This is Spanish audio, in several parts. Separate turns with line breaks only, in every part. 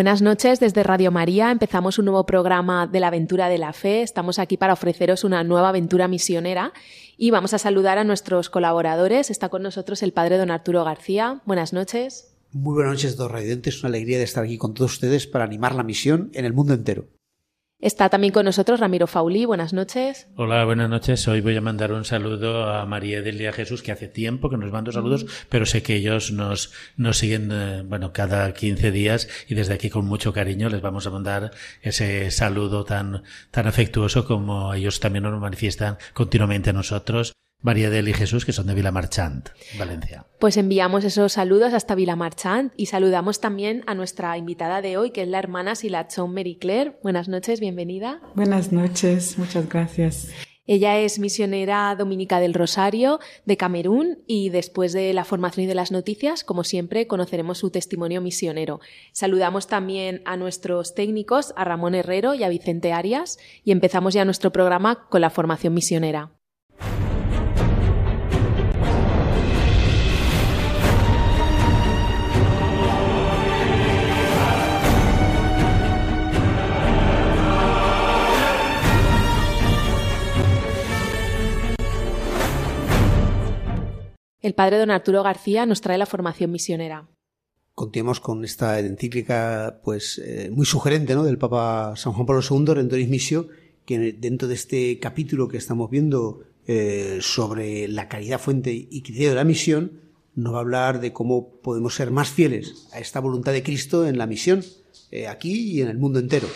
Buenas noches, desde Radio María empezamos un nuevo programa de la aventura de la fe. Estamos aquí para ofreceros una nueva aventura misionera y vamos a saludar a nuestros colaboradores. Está con nosotros el padre don Arturo García. Buenas noches.
Muy buenas noches, dos radiantes. Una alegría de estar aquí con todos ustedes para animar la misión en el mundo entero.
Está también con nosotros Ramiro Fauli. Buenas noches.
Hola, buenas noches. Hoy voy a mandar un saludo a María Delia Jesús, que hace tiempo que nos manda saludos, pero sé que ellos nos, nos siguen, eh, bueno, cada 15 días y desde aquí con mucho cariño les vamos a mandar ese saludo tan, tan afectuoso como ellos también nos manifiestan continuamente a nosotros. María del y Jesús, que son de Vilamarchant, Valencia.
Pues enviamos esos saludos hasta Vilamarchant y saludamos también a nuestra invitada de hoy, que es la hermana Silachón Mary Claire. Buenas noches, bienvenida.
Buenas noches, muchas gracias.
Ella es misionera dominica del Rosario de Camerún y después de la formación y de las noticias, como siempre, conoceremos su testimonio misionero. Saludamos también a nuestros técnicos, a Ramón Herrero y a Vicente Arias, y empezamos ya nuestro programa con la formación misionera. El padre don Arturo García nos trae la formación misionera.
Continuamos con esta encíclica pues eh, muy sugerente ¿no? del Papa San Juan Pablo II, Rendoris Missio, que dentro de este capítulo que estamos viendo eh, sobre la caridad fuente y criterio de la misión, nos va a hablar de cómo podemos ser más fieles a esta voluntad de Cristo en la misión, eh, aquí y en el mundo entero.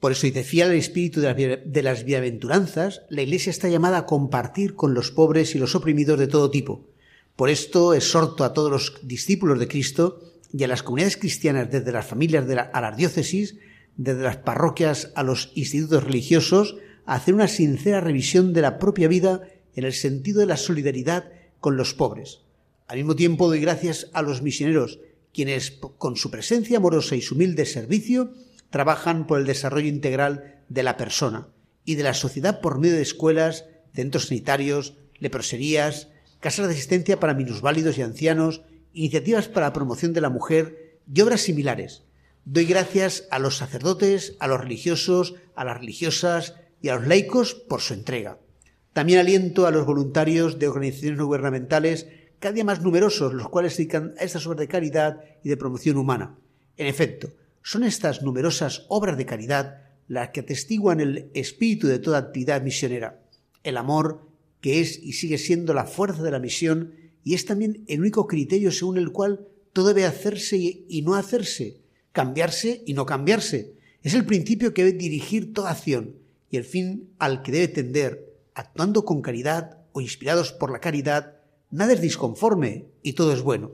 Por eso dice, fiel al espíritu de las bienaventuranzas, la Iglesia está llamada a compartir con los pobres y los oprimidos de todo tipo. Por esto exhorto a todos los discípulos de Cristo y a las comunidades cristianas, desde las familias de a las diócesis, desde las parroquias a los institutos religiosos, a hacer una sincera revisión de la propia vida en el sentido de la solidaridad con los pobres. Al mismo tiempo doy gracias a los misioneros, quienes, con su presencia amorosa y su humilde servicio, trabajan por el desarrollo integral de la persona y de la sociedad por medio de escuelas, centros sanitarios, leproserías, casas de asistencia para minusválidos y ancianos, iniciativas para la promoción de la mujer y obras similares. Doy gracias a los sacerdotes, a los religiosos, a las religiosas y a los laicos por su entrega. También aliento a los voluntarios de organizaciones no gubernamentales, cada día más numerosos, los cuales se dedican a estas obras de caridad y de promoción humana. En efecto, son estas numerosas obras de caridad las que atestiguan el espíritu de toda actividad misionera, el amor que es y sigue siendo la fuerza de la misión y es también el único criterio según el cual todo debe hacerse y no hacerse, cambiarse y no cambiarse. Es el principio que debe dirigir toda acción y el fin al que debe tender, actuando con caridad o inspirados por la caridad, nada es disconforme y todo es bueno.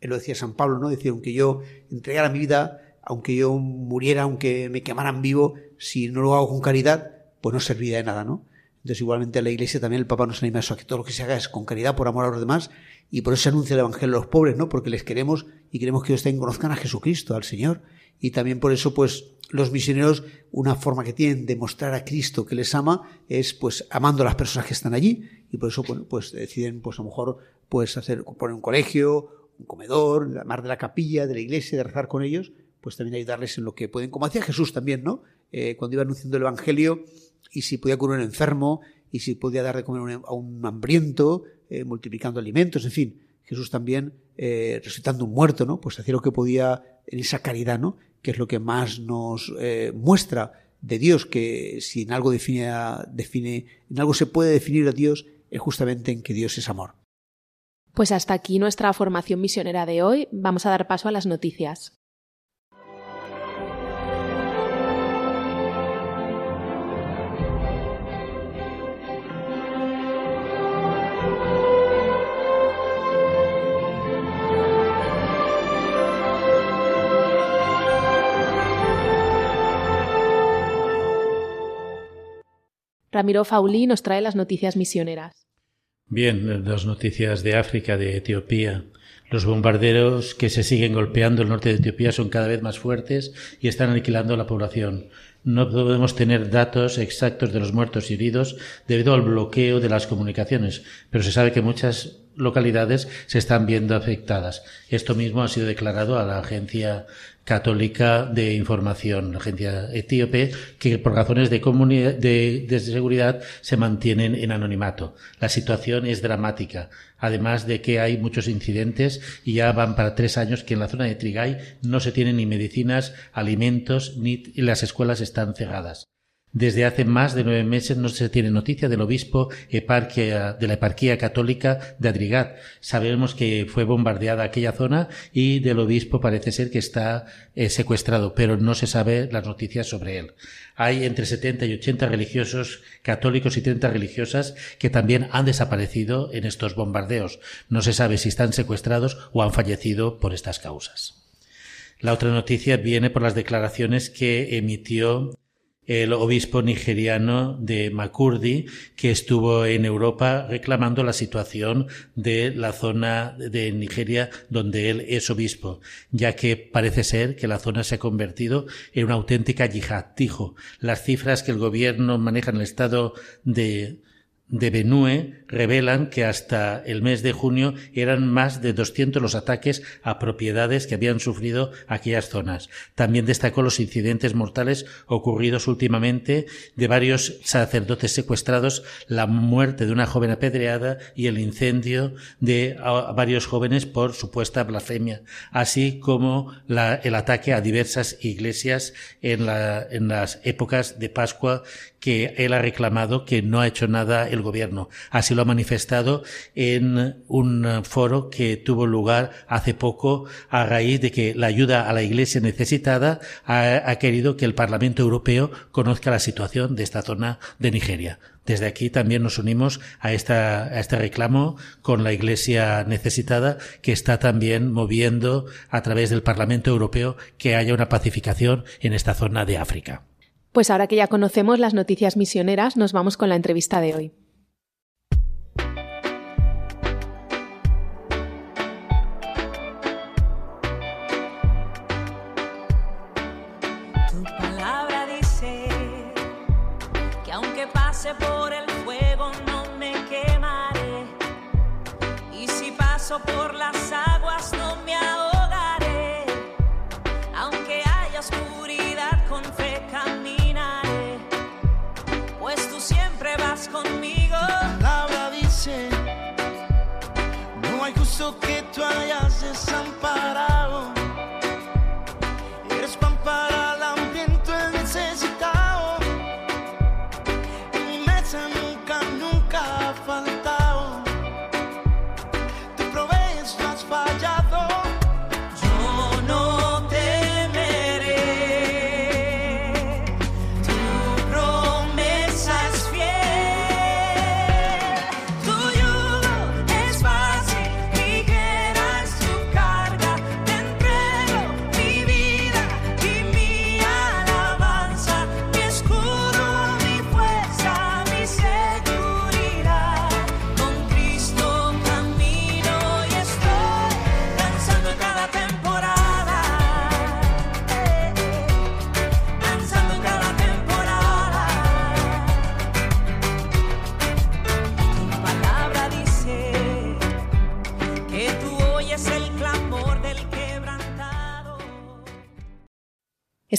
Él lo decía San Pablo, ¿no? Decía, aunque yo entregara mi vida aunque yo muriera, aunque me quemaran vivo, si no lo hago con caridad, pues no serviría de nada, ¿no? Entonces, igualmente en la Iglesia también el Papa nos anima a eso, a que todo lo que se haga es con caridad, por amor a los demás, y por eso se anuncia el Evangelio a los pobres, ¿no? Porque les queremos y queremos que ellos también conozcan a Jesucristo, al Señor. Y también por eso, pues, los misioneros, una forma que tienen de mostrar a Cristo que les ama es, pues, amando a las personas que están allí. Y por eso, pues, deciden, pues, a lo mejor, pues, hacer, poner un colegio, un comedor, amar de la capilla, de la iglesia, de rezar con ellos, pues también ayudarles en lo que pueden, como hacía Jesús también, ¿no? Eh, cuando iba anunciando el Evangelio, y si podía curar un enfermo, y si podía dar de comer a un hambriento, eh, multiplicando alimentos, en fin, Jesús también eh, resucitando un muerto, ¿no? Pues hacía lo que podía en esa caridad, ¿no? Que es lo que más nos eh, muestra de Dios, que si en algo define, define, en algo se puede definir a Dios, es justamente en que Dios es amor.
Pues hasta aquí nuestra formación misionera de hoy. Vamos a dar paso a las noticias. Ramiro Fauli nos trae las noticias misioneras.
Bien, dos noticias de África, de Etiopía. Los bombarderos que se siguen golpeando el norte de Etiopía son cada vez más fuertes y están aniquilando la población. No podemos tener datos exactos de los muertos y heridos debido al bloqueo de las comunicaciones, pero se sabe que muchas localidades se están viendo afectadas. Esto mismo ha sido declarado a la agencia católica de información, la agencia etíope, que por razones de, de, de, seguridad se mantienen en anonimato. La situación es dramática, además de que hay muchos incidentes y ya van para tres años que en la zona de Trigay no se tienen ni medicinas, alimentos, ni las escuelas están cerradas. Desde hace más de nueve meses no se tiene noticia del obispo de la eparquía católica de Adrigat. Sabemos que fue bombardeada aquella zona y del obispo parece ser que está eh, secuestrado, pero no se sabe las noticias sobre él. Hay entre 70 y 80 religiosos católicos y 30 religiosas que también han desaparecido en estos bombardeos. No se sabe si están secuestrados o han fallecido por estas causas. La otra noticia viene por las declaraciones que emitió el obispo nigeriano de Makurdi, que estuvo en Europa reclamando la situación de la zona de Nigeria donde él es obispo, ya que parece ser que la zona se ha convertido en una auténtica yihad. Dijo, las cifras que el gobierno maneja en el estado de de Benue revelan que hasta el mes de junio eran más de 200 los ataques a propiedades que habían sufrido aquellas zonas. También destacó los incidentes mortales ocurridos últimamente de varios sacerdotes secuestrados, la muerte de una joven apedreada y el incendio de varios jóvenes por supuesta blasfemia, así como el ataque a diversas iglesias en, en las épocas de Pascua que él ha reclamado que no ha hecho nada el gobierno. Así lo ha manifestado en un foro que tuvo lugar hace poco a raíz de que la ayuda a la iglesia necesitada ha, querido que el Parlamento Europeo conozca la situación de esta zona de Nigeria. Desde aquí también nos unimos a, esta, a este reclamo con la Iglesia necesitada que está también moviendo a través del Parlamento Europeo que haya una pacificación en esta zona de África.
Pues ahora que ya conocemos las noticias misioneras, nos vamos con la entrevista de hoy.
Por el fuego no me quemaré aguas
justo que tú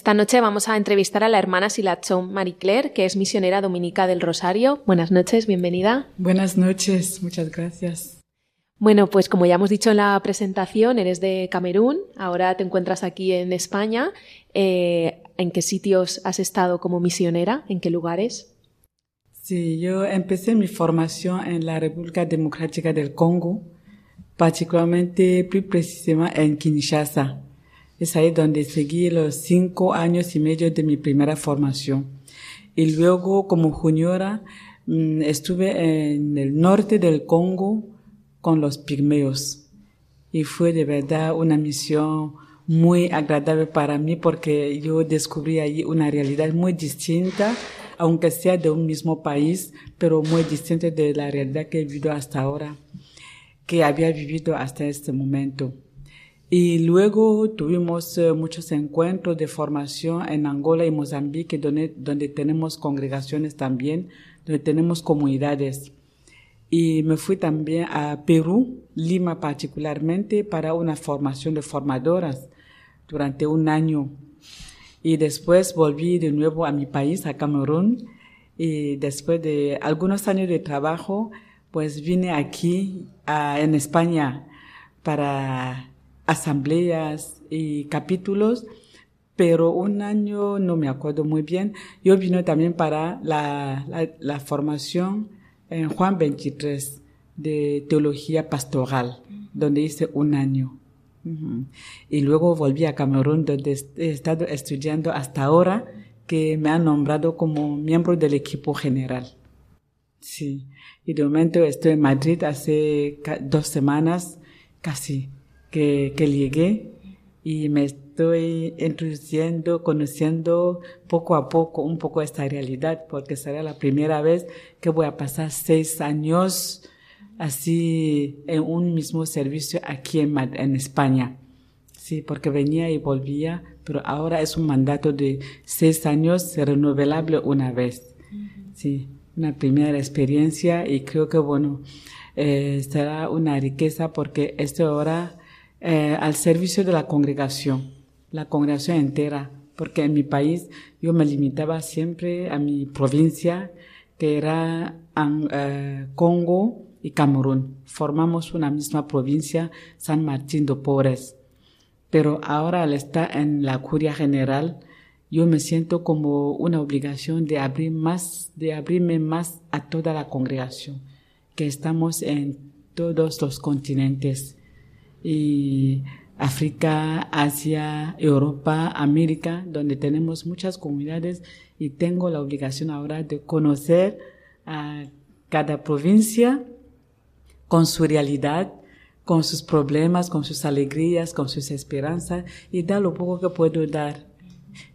Esta noche vamos a entrevistar a la hermana Silachón Marie Claire, que es misionera dominica del Rosario. Buenas noches, bienvenida.
Buenas noches, muchas gracias.
Bueno, pues como ya hemos dicho en la presentación, eres de Camerún, ahora te encuentras aquí en España. Eh, ¿En qué sitios has estado como misionera? ¿En qué lugares?
Sí, yo empecé mi formación en la República Democrática del Congo, particularmente, plus precisamente en Kinshasa. Es ahí donde seguí los cinco años y medio de mi primera formación. Y luego, como juniora, mm, estuve en el norte del Congo con los pigmeos. Y fue de verdad una misión muy agradable para mí porque yo descubrí allí una realidad muy distinta aunque sea de un mismo país, pero muy distinto de la realidad que he vivido hasta ahora, que había vivido hasta este momento. Y luego tuvimos eh, muchos encuentros de formación en Angola y Mozambique, donde, donde tenemos congregaciones también, donde tenemos comunidades. Y me fui también a Perú, Lima particularmente, para una formación de formadoras durante un año. Y después volví de nuevo a mi país, a Camerún. Y después de algunos años de trabajo, pues vine aquí a- en España para asambleas y capítulos, pero un año no me acuerdo muy bien. Yo vine también para la, la, la formación en Juan 23 de teología pastoral, donde hice un año. Y luego volví a Camerún, donde he estado estudiando hasta ahora, que me han nombrado como miembro del equipo general. Sí, y de momento estoy en Madrid hace dos semanas casi que, que llegué y me estoy introduciendo, conociendo poco a poco un poco esta realidad, porque será la primera vez que voy a pasar seis años así en un mismo servicio aquí en, en España. Sí, porque venía y volvía, pero ahora es un mandato de seis años renovable una vez. Sí, una primera experiencia y creo que, bueno, eh, será una riqueza porque estoy ahora eh, al servicio de la congregación, la congregación entera, porque en mi país yo me limitaba siempre a mi provincia, que era eh, Congo y Camerún. Formamos una misma provincia, San Martín de Porres pero ahora al estar en la curia general, yo me siento como una obligación de abrir más, de abrirme más a toda la congregación, que estamos en todos los continentes, y África, Asia, Europa, América, donde tenemos muchas comunidades y tengo la obligación ahora de conocer a cada provincia con su realidad, con sus problemas, con sus alegrías, con sus esperanzas y dar lo poco que puedo dar.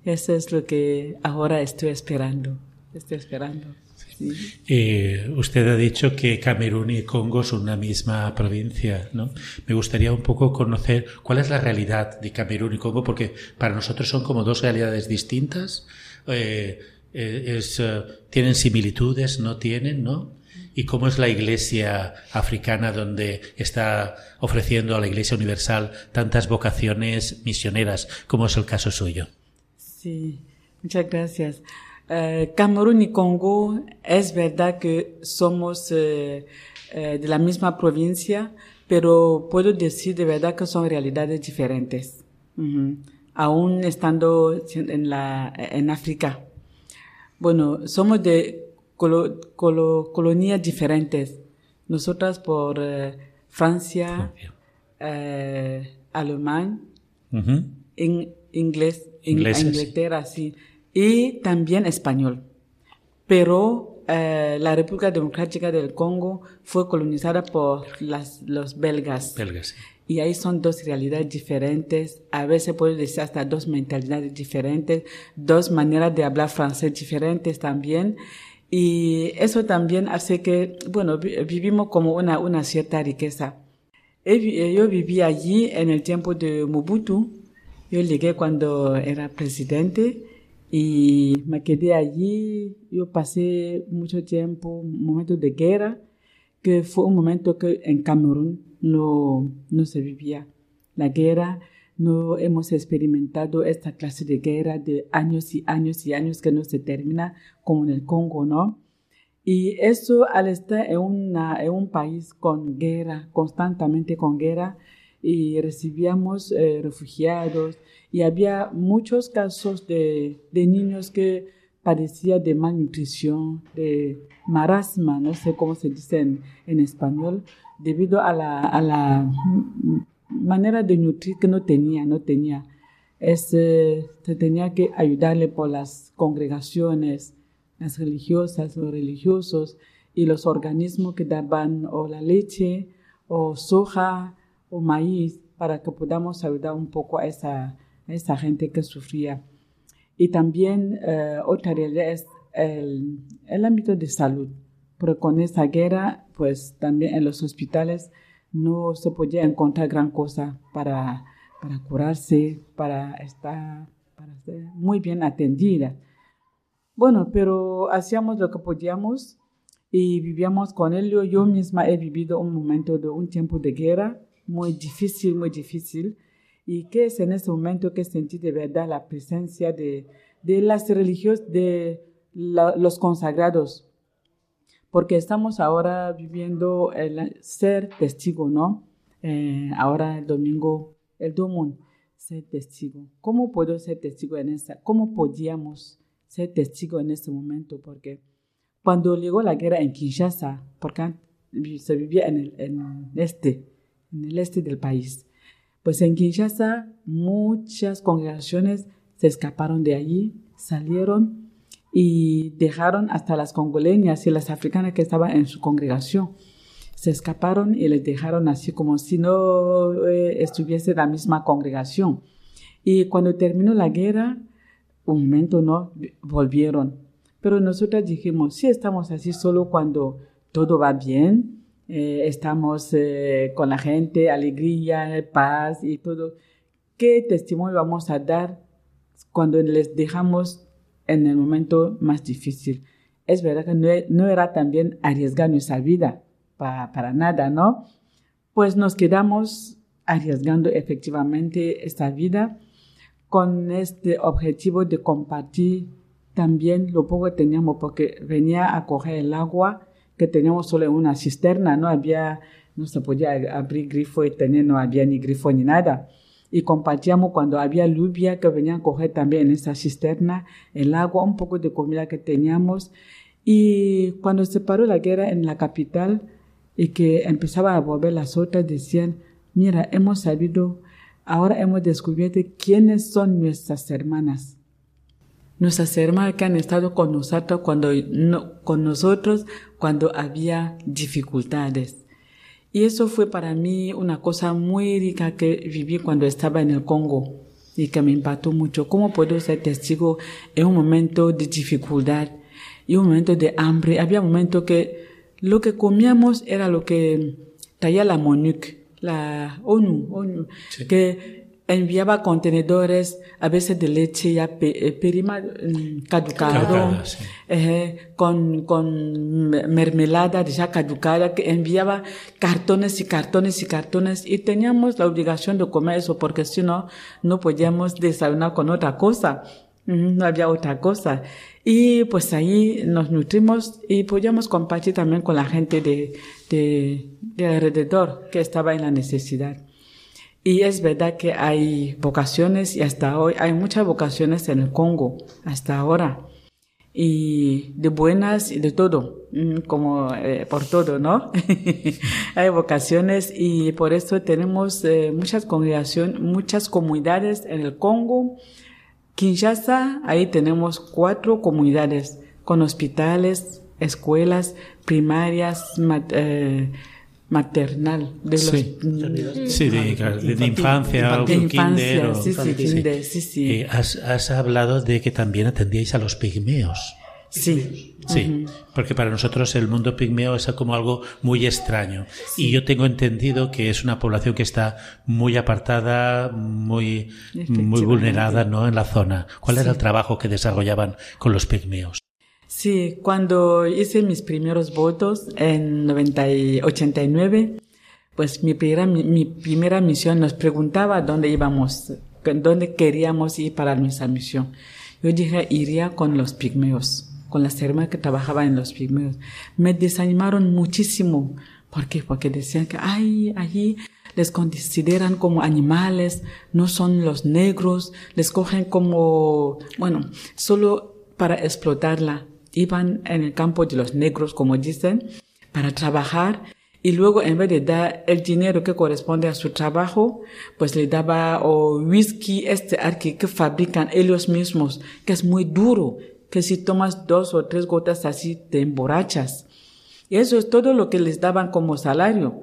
Eso es lo que ahora estoy esperando. Estoy esperando. Sí.
Eh, usted ha dicho que Camerún y Congo son una misma provincia, ¿no? Me gustaría un poco conocer cuál es la realidad de Camerún y Congo, porque para nosotros son como dos realidades distintas. Eh, es, eh, tienen similitudes, no tienen, ¿no? ¿Y cómo es la iglesia africana donde está ofreciendo a la iglesia universal tantas vocaciones misioneras, como es el caso suyo?
Sí, muchas gracias. Eh, Camerún y Congo, es verdad que somos eh, eh, de la misma provincia, pero puedo decir de verdad que son realidades diferentes, Ujú. aún estando en, la, en África. Bueno, somos de colo- colo- colonias diferentes. Nosotras por eh, Francia, Alemania,
Ujú.
en inglés, en
Ingleses,
Inglaterra, sí, y también español. Pero eh, la República Democrática del Congo fue colonizada por las, los belgas.
Belgas. sí.
Y ahí son dos realidades diferentes, a veces puedo decir hasta dos mentalidades diferentes, dos maneras de hablar francés diferentes también. Y eso también hace que, bueno, vi- vivimos como una, una cierta riqueza. Eh, Yo viví allí en el tiempo de Mobutu. Yo llegué cuando era presidente y me quedé allí. Yo pasé mucho tiempo, un momento de guerra, que fue un momento que en Camerún no, no se vivía. La guerra, no hemos experimentado esta clase de guerra de años y años y años que no se termina, como en el Congo, ¿no? Y eso al estar en, una, en un país con guerra, constantemente con guerra, y recibíamos eh, refugiados, y había muchos casos de, de niños que padecían de malnutrición, de marasma, no sé cómo se dice en, en español, debido a la, a la manera de nutrir que no tenía, no tenía. Eh, se tenía que ayudarle por las congregaciones, las religiosas o religiosos y los organismos que daban o la leche o soja o maíz para que podamos ayudar un poco a esa, a esa gente que sufría. Y también eh, otra realidad es el, el ámbito de salud, porque con esa guerra, pues también en los hospitales no se podía encontrar gran cosa para, para curarse, para estar para ser muy bien atendida. Bueno, pero hacíamos lo que podíamos y vivíamos con él. Yo, yo misma he vivido un momento de un tiempo de guerra muy difícil, muy difícil. Y que es en ese momento que sentí de verdad la presencia de, de las religiosas, de los consagrados. Porque estamos ahora viviendo el ser testigo, ¿no? Eh, ahora el domingo, el domingo, ser testigo. ¿Cómo puedo ser testigo en esa? ¿Cómo podíamos ser testigo en ese momento? Porque cuando llegó la guerra en Kinshasa, porque se vivía en este, en el este del país, pues en Kinshasa muchas congregaciones se escaparon de allí, salieron y dejaron hasta las congoleñas y las africanas que estaban en su congregación. Se escaparon y les dejaron así como si no eh, estuviese la misma congregación. Y cuando terminó la guerra, un momento no, volvieron. Pero nosotros dijimos, sí estamos así solo cuando todo va bien, eh, estamos eh, con la gente, alegría, paz y todo. ¿Qué testimonio vamos a dar cuando les dejamos en el momento más difícil? Es verdad que no, no era también arriesgar nuestra vida pa- para nada, ¿no? Pues nos quedamos arriesgando efectivamente esta vida con este objetivo de compartir también lo poco que teníamos, porque venía a coger el agua que teníamos solo una cisterna, no había, no se podía abrir grifo y tener, no había ni grifo ni nada. Y compartíamos cuando había lluvia que venían a coger también esa cisterna el agua, un poco de comida que teníamos. Y cuando se paró la guerra en la capital y que empezaba a volver las otras, decían, mira, hemos sabido, ahora hemos descubierto quiénes son nuestras hermanas nuestras hermanas que han estado con nosotros cuando no, con nosotros cuando había dificultades. Y eso fue para mí una cosa muy rica que viví cuando estaba en el Congo y que me impactó mucho. ¿Cómo puedo ser testigo en un momento de dificultad y un momento de hambre? Había un momento que lo que comíamos era lo que traía la MONUC, la ONU, ONU que enviaba contenedores a veces de leche ya eh, perima, mm, caducado,
Caducada, sí.
eh, con, con me- mermelada ya caducada, que enviaba cartones y cartones y cartones y teníamos la obligación de comer eso porque si no, no podíamos desayunar con otra cosa. No había otra cosa. Y pues ahí nos nutrimos y podíamos compartir también con la gente de, de, de alrededor que estaba en la necesidad. Y es verdad que hay vocaciones y hasta hoy hay muchas vocaciones en el Congo, hasta ahora. Y de buenas y de todo, mm, como eh, por todo, ¿no? hay vocaciones y por eso tenemos eh, muchas congregaciones, muchas comunidades en el Congo. Kinshasa, ahí tenemos cuatro comunidades con hospitales, escuelas primarias, eh, maternal, de los
Sí.
niños.
Sí, de, de- de infancia o
De
kinder.
infancia,
o-
sí, sí, kinder, sí, sí.
Eh, has, has hablado de que también atendíais a los pigmeos.
Sí.
Sí, porque para nosotros el mundo pigmeo es como algo muy extraño. Y yo tengo entendido que es una población que está muy apartada, muy, muy vulnerada ¿no? en la zona. ¿Cuál era el trabajo que desarrollaban con los pigmeos?
Sí, cuando hice mis primeros votos en 90 y 89, pues mi primera, mi, mi primera misión nos preguntaba dónde íbamos, dónde queríamos ir para nuestra misión. Yo dije, iría con los pigmeos, con las hermanas que trabajaban en los pigmeos. Me desanimaron muchísimo. ¿Por qué? Porque decían que, ay, allí les consideran como animales, no son los negros, les cogen como, bueno, solo para explotarla. Iban en el campo de los negros, como dicen, para trabajar y luego en vez de dar el dinero que corresponde a su trabajo, pues le daba o whisky este arque que fabrican ellos mismos, que es muy duro, que si tomas dos o tres gotas así te emborrachas. Y eso es todo lo que les daban como salario.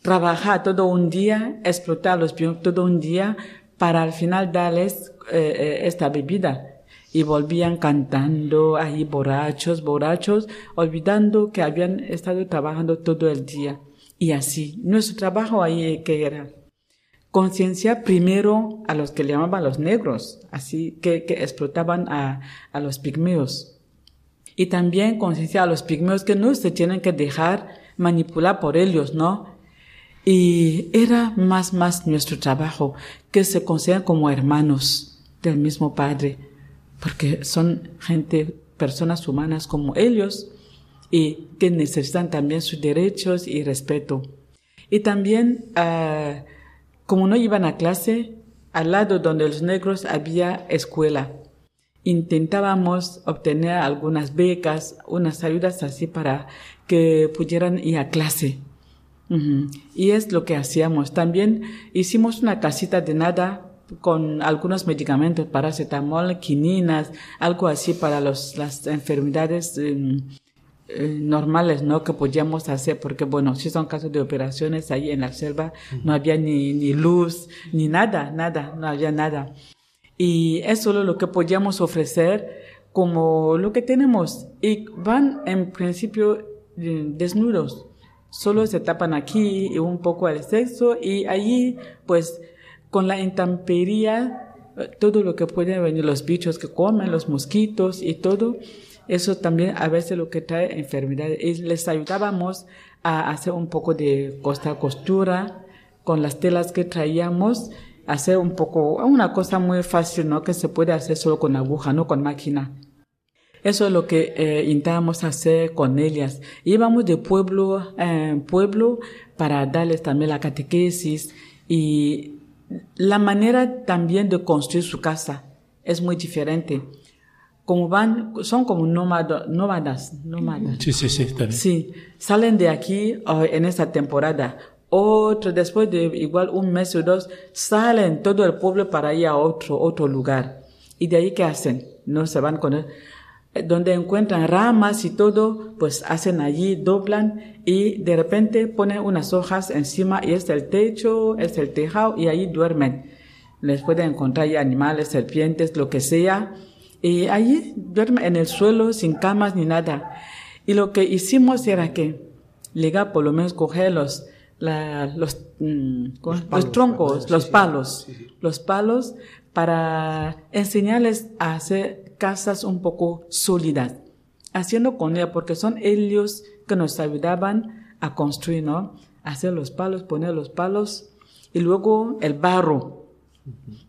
Trabajar todo un día, explotarlos bien todo un día para al final darles eh, eh, esta bebida. Y volvían cantando ahí borrachos, borrachos, olvidando que habían estado trabajando todo el día. Y así, nuestro trabajo ahí que era concienciar primero a los que le llamaban los negros, así que, que explotaban a, a los pigmeos. Y también concienciar a los pigmeos que no se tienen que dejar manipular por ellos, ¿no? Y era más, más nuestro trabajo, que se consideran como hermanos del mismo Padre, porque son gente, personas humanas como ellos, y que necesitan también sus derechos y respeto. Y también, ah, como no iban a clase, al lado donde los negros había escuela. Intentábamos obtener algunas becas, unas ayudas así para que pudieran ir a clase. Y es lo que hacíamos. También hicimos una casita de nada con algunos medicamentos, paracetamol, quininas, algo así para los, las enfermedades em, eh, normales, ¿no? Que podíamos hacer, porque bueno, si son casos de operaciones ahí en la selva, no había ni, ni luz, ni nada, nada, no había nada. Y es solo lo que podíamos ofrecer como lo que tenemos. Y van en principio eh, desnudos. Solo se tapan aquí y un poco el sexo y allí pues con la intempería eh, todo lo que pueden venir los bichos que comen, los mosquitos y todo, eso también a veces lo que trae enfermedades. Y les ayudábamos a hacer un poco de costa costura con las telas que traíamos, hacer un poco, una cosa muy fácil, ¿no? Que se puede hacer solo con aguja, no con máquina. Eso es lo que eh, intentábamos hacer con ellas. Íbamos de pueblo en pueblo para darles también la catequesis y la manera también de construir su casa es muy diferente. Como van, son como nómado- nómadas, nómadas.
Sí, sí, sí, también.
Sí, salen de aquí oh, en esta temporada. Otro, después de igual un mes o dos, salen todo el pueblo para ir a otro, otro lugar. ¿Y de ahí qué hacen? No se van con él. Eh, Donde encuentran ramas y todo, pues hacen allí, doblan y de repente ponen unas hojas encima y es el techo, es el tejado y allí duermen. Les pueden encontrar ya animales, serpientes, lo que sea. Y allí duermen en el suelo sin camas ni nada. Y lo que hicimos era que llegar por lo menos coger los, la- los, mm, los,
palos,
troncos,
sí,
los palos,
sí, sí.
los palos para enseñarles a hacer casas un poco sólidas, haciendo con ella, porque son ellos que nos ayudaban a construir, ¿no? Hacer los palos, poner los palos y luego el barro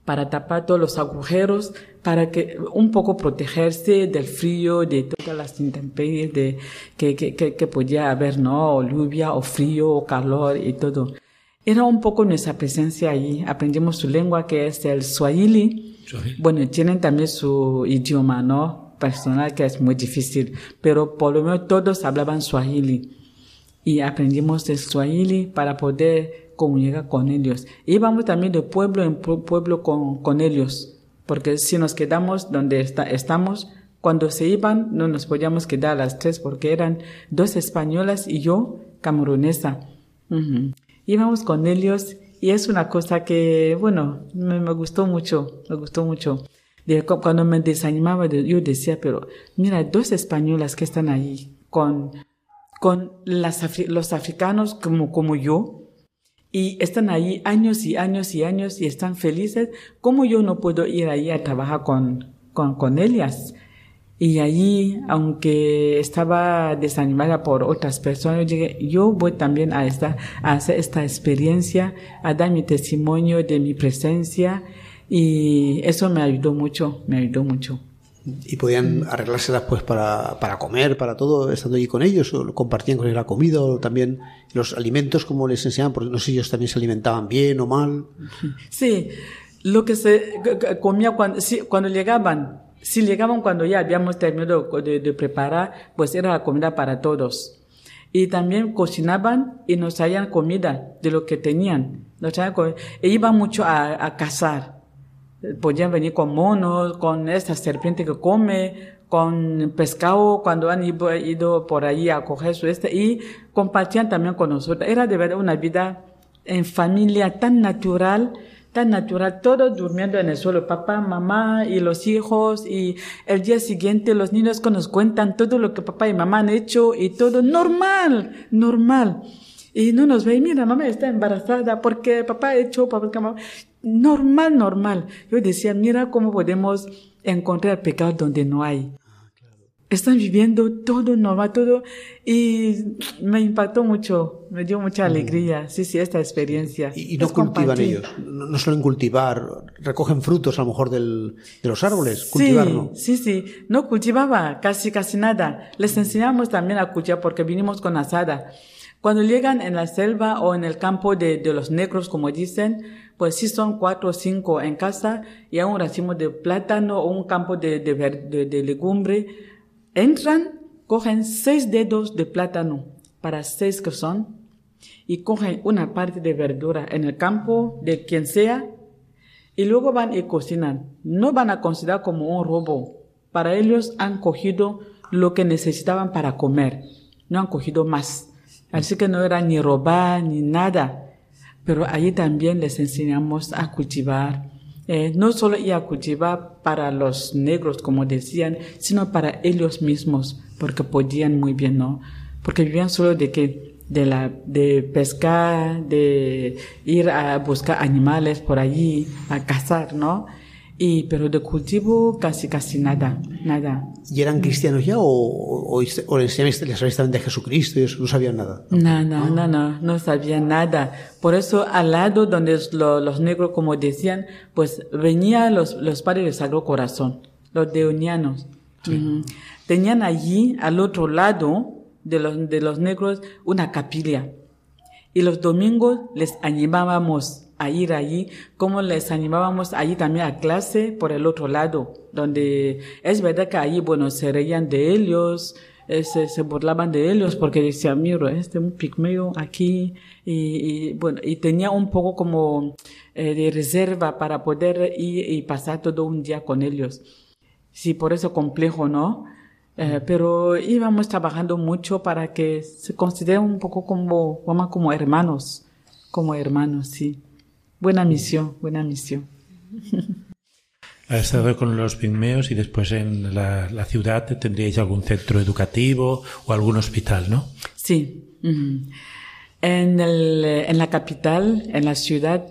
para tapar todos los agujeros, para que un poco protegerse del frío, de todas las intemperies de, que, que, que, que podía haber, ¿no? O lluvia, o frío, o calor y todo. Era un poco nuestra presencia allí. Aprendimos su lengua, que es el swahili.
Swahili.
Bueno, tienen también su idioma, ¿no? Personal, que es muy difícil, pero por lo menos todos hablaban swahili y aprendimos el Swahili para poder comunicar con ellos. Íbamos también de pueblo en pu- pueblo con, con ellos, porque si nos quedamos donde está- estamos, cuando se iban no nos podíamos quedar las tres porque eran dos españolas y yo camerunesa. Ujú. Íbamos con ellos y es una cosa que, bueno, me, gustó mucho, me gustó mucho. De- cu- cuando me desanimaba, de- yo decía, pero mira, dos españolas que están ahí con con las los africanos como, como yo y están ahí años y años y años y están felices, ¿cómo yo no puedo ir ahí a trabajar con, con, con ellas? Y allí, aunque estaba desanimada por otras personas, yo dije, yo voy también a, esta, a hacer esta experiencia, a dar mi testimonio de mi presencia y eso me ayudó mucho, me ayudó mucho.
y podían arreglárselas pues para, para comer, para todo, estando allí con ellos, o compartían con ellos la comida, o también los alimentos, como les enseñaban, porque no sé si ellos también se alimentaban bien o mal.
Sí, lo que se comía cuando, sí, cuando llegaban, si llegaban cuando ya habíamos terminado de, de preparar, pues era la comida para todos. Y también cocinaban y nos traían comida de lo que tenían. Nos traían e iban mucho a, a cazar. Podían venir con monos, con esta serpiente que come, con pescado cuando han ido, ido por ahí a coger su este y compartían también con nosotros. Era de verdad una vida en familia tan natural, tan natural, todos durmiendo en el suelo, papá, mamá y los hijos, y el día siguiente los niños nos cuentan todo lo que papá y mamá han hecho y todo normal, normal. Y no nos ve, mira, mamá está embarazada porque papá ha hecho, papá, mamá. Normal, normal. Yo decía, mira cómo podemos encontrar pecado donde no hay. Están viviendo todo normal, todo. Y me impactó mucho, me dio mucha alegría. Sí, sí, esta experiencia.
Y, y no
Es
cultivan
compartir.
ellos, no, no suelen cultivar, recogen frutos a lo mejor del, de los árboles,
Sí,
cultivar no.
sí, sí. No cultivaba casi, casi nada. Les enseñamos también a cultivar porque vinimos con asada. Cuando llegan en la selva o en el campo de, de los negros, como dicen, pues sí son cuatro o cinco en casa y hay un racimo de plátano o un campo de, de- de legumbre. Entran, cogen seis dedos de plátano para seis que son y cogen una parte de verdura en el campo de quien sea y luego van y cocinan. No van a considerar como un robo. Para ellos han cogido lo que necesitaban para comer. No han cogido más. Así que no era ni robar ni nada. Pero allí también les enseñamos a cultivar. Eh, no solo ir a cultivar para los negros, como decían, sino para ellos mismos, porque podían muy bien, ¿no? Porque vivían solo de que de la de pescar, de ir a buscar animales por allí, a cazar, ¿no? Y pero de cultivo casi casi nada, nada.
¿Y eran cristianos ya o, o, o les, habéis también de Jesucristo y eso? No sabían nada.
No, no, no, no, no sabía nada. Por eso al lado donde es lo- los negros, como decían, pues venían los, los padres del Sagrado Corazón, los deonianos. Ujú. Tenían allí, al otro lado de los, de los negros, una capilla. Y los domingos les animábamos a ir allí, como les animábamos allí también a clase por el otro lado, donde es verdad que allí, bueno, se reían de ellos, eh, se, se burlaban de ellos porque decían, mira, este un pigmeo aquí, y, y, bueno, y tenía un poco como eh, de reserva para poder ir y pasar todo un día con ellos. Sí, por eso complejo, ¿no? Eh, pero íbamos trabajando mucho para que se considere un poco como, como hermanos, como hermanos, sí. Buena misión, buena misión.
Ha estado con los pigmeos y después en la, la ciudad tendríais algún centro educativo o algún hospital, ¿no?
Sí. En, el, en la capital, en la ciudad,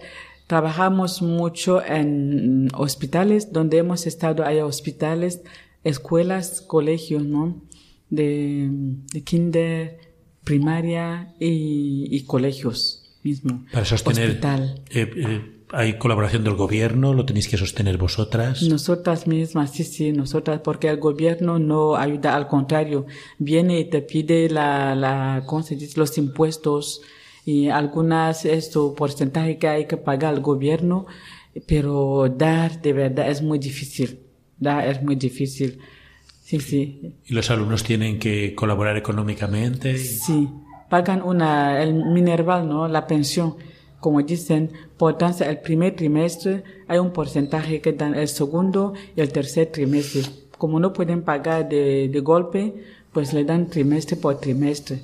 trabajamos mucho en hospitales, donde hemos estado, hay hospitales, escuelas, colegios, ¿no? De, de kinder, primaria y, y colegios mismo.
Para sostener.
Hospital.
eh, eh, hay colaboración del gobierno, lo tenéis que sostener vosotras.
Nosotras mismas, sí, sí, nosotras, porque el gobierno no ayuda, al contrario, viene y te pide la, la, ¿cómo se dice? Los impuestos y algunas, esto, porcentaje que hay que pagar al gobierno, pero dar de verdad es muy difícil, dar es muy difícil. Sí, sí,
Y los alumnos tienen que colaborar económicamente.
Sí, pagan una, el minerval, ¿no? La pensión. Como dicen, por tanto, el primer trimestre hay un porcentaje que dan el segundo y el tercer trimestre. Como no pueden pagar de, de golpe, pues le dan trimestre por trimestre.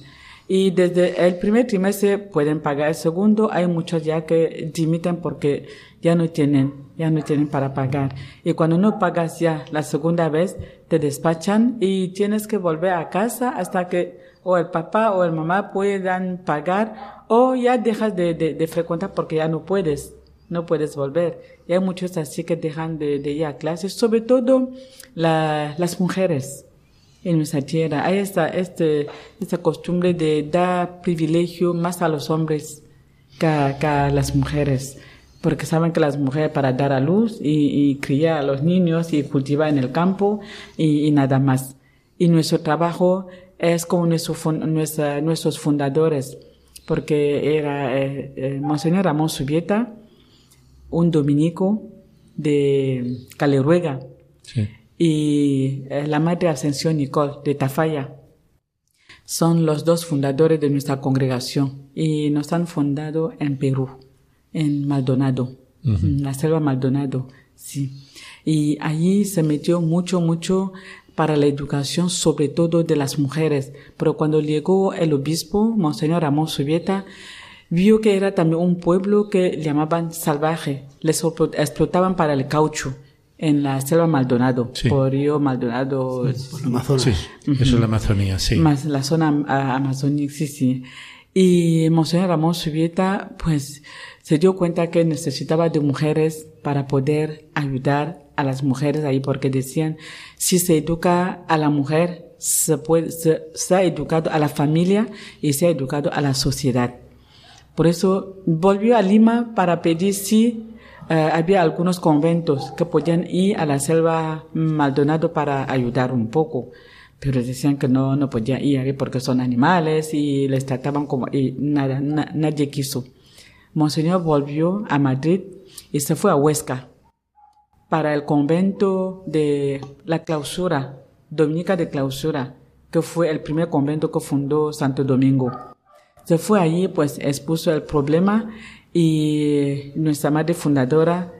Y desde el primer trimestre pueden pagar el segundo. Hay muchos ya que dimiten porque ya no tienen, ya no tienen para pagar. Y cuando no pagas ya la segunda vez, te despachan y tienes que volver a casa hasta que o el papá o el mamá puedan pagar o ya dejas de, de, frecuentar porque ya no puedes, no puedes volver. Y hay muchos así que dejan de, ir a clases, sobre todo la, las mujeres en nuestra tierra. Hay esta, este, esta costumbre de dar privilegio más a los hombres que que a las mujeres, porque saben que las mujeres para dar a luz y, y criar a los niños y cultivar en el campo y, y nada más. Y nuestro trabajo es como nuestro, nuestra- nuestros fundadores, porque era eh, eh, Monseñor Ramón Subieta, un dominico de Caleruega,
Sí.
y eh, la Madre Ascensión Nicole de Tafalla. Son los dos fundadores de nuestra congregación y nos han fundado en Perú, en Maldonado, en la selva Maldonado, sí. Y allí se metió mucho, mucho para la educación, sobre todo de las mujeres. Pero cuando llegó el obispo, Monseñor Ramón Subieta, vio que era también un pueblo que llamaban salvaje, les explotaban para el caucho en la selva Maldonado,
Sí.
por Río Maldonado,
Amazonas.
Sí, eso es la Amazonía, sí.
más la zona ah, amazónica, sí, sí. Y Monseñor Ramón Subieta, pues, se dio cuenta que necesitaba de mujeres para poder ayudar a las mujeres ahí, porque decían, si se educa a la mujer, se puede, se, se ha educado a la familia y se ha educado a la sociedad. Por eso volvió a Lima para pedir si eh, había algunos conventos que podían ir a la selva Maldonado para ayudar un poco. Pero decían que no, no podía ir ahí porque son animales y les trataban como, y nada, na- nadie quiso. Monseñor volvió a Madrid y se fue a Huesca para el convento de la clausura, Dominica de clausura, que fue el primer convento que fundó Santo Domingo. Se fue allí, pues expuso el problema y nuestra madre fundadora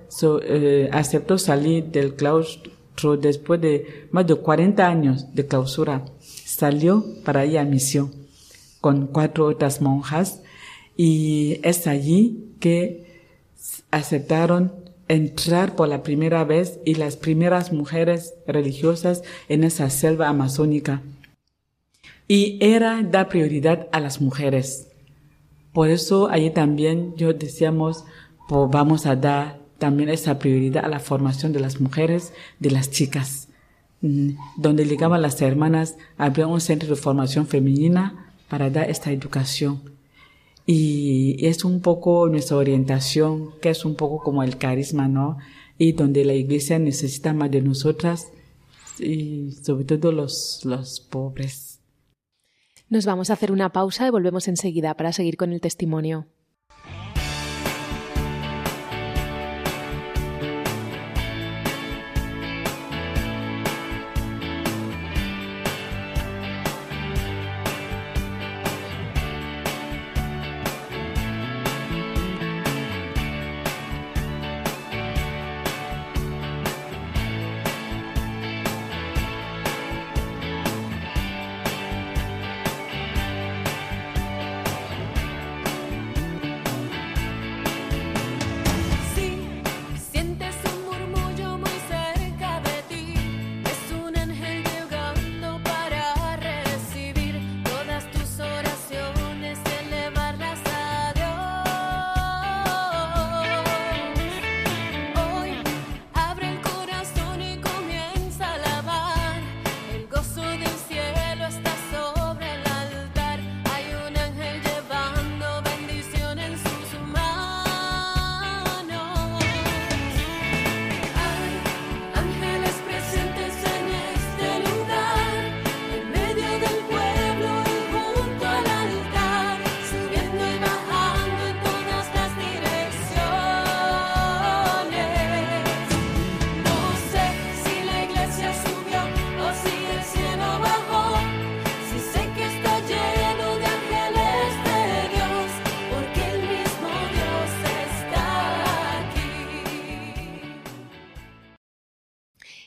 eh, aceptó salir del claustro después de más de 40 años de clausura. Salió para ir a misión con cuatro otras monjas y es allí que aceptaron entrar por la primera vez y las primeras mujeres religiosas en esa selva amazónica. Y era dar prioridad a las mujeres. Por eso allí también yo decíamos, pues vamos a dar también esa prioridad a la formación de las mujeres, de las chicas. Mm, Donde llegaban las hermanas, había un centro de formación femenina para dar esta educación. Y es un poco nuestra orientación, que es un poco como el carisma, ¿no? Y donde la iglesia necesita más de nosotras y sobre todo los, los pobres.
Nos vamos a hacer una pausa y volvemos enseguida para seguir con el testimonio.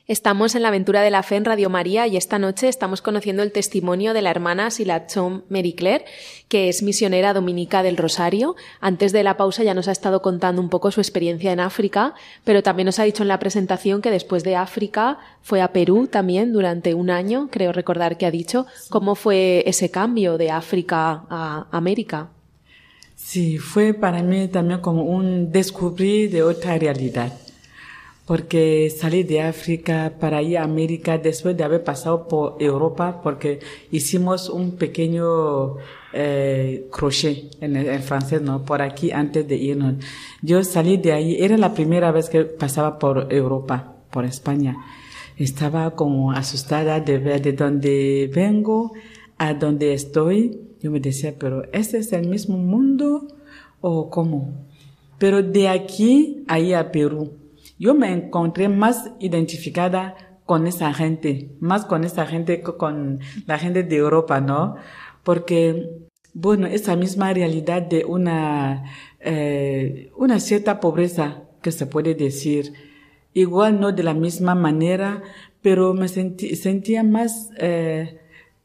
Estamos en la aventura de la fe en Radio María y esta noche estamos conociendo el testimonio de la hermana Silachón Mary Claire, que es misionera dominica del Rosario. Antes de la pausa ya nos ha estado contando un poco su experiencia en África, pero también nos ha dicho en la presentación que después de África fue a Perú también durante un año, creo recordar que ha dicho. ¿Cómo fue ese cambio de África a América?
Sí, fue para mí también como un descubrir de otra realidad. Porque salí de África para ir a América después de haber pasado por Europa, porque hicimos un pequeño eh, crochet en, en francés, ¿no? Por aquí antes de irnos. Yo salí de ahí, era la primera vez que pasaba por Europa, por España. Estaba como asustada de ver de dónde vengo a dónde estoy. Yo me decía, pero ¿este es el mismo mundo o cómo? Pero de aquí a ir a Perú, yo me encontré más identificada con esa gente, más con esa gente que con la gente de Europa, ¿no? Porque, bueno, esa misma realidad de una, eh, una cierta pobreza que se puede decir, igual no de la misma manera, pero me sentí, sentía más eh,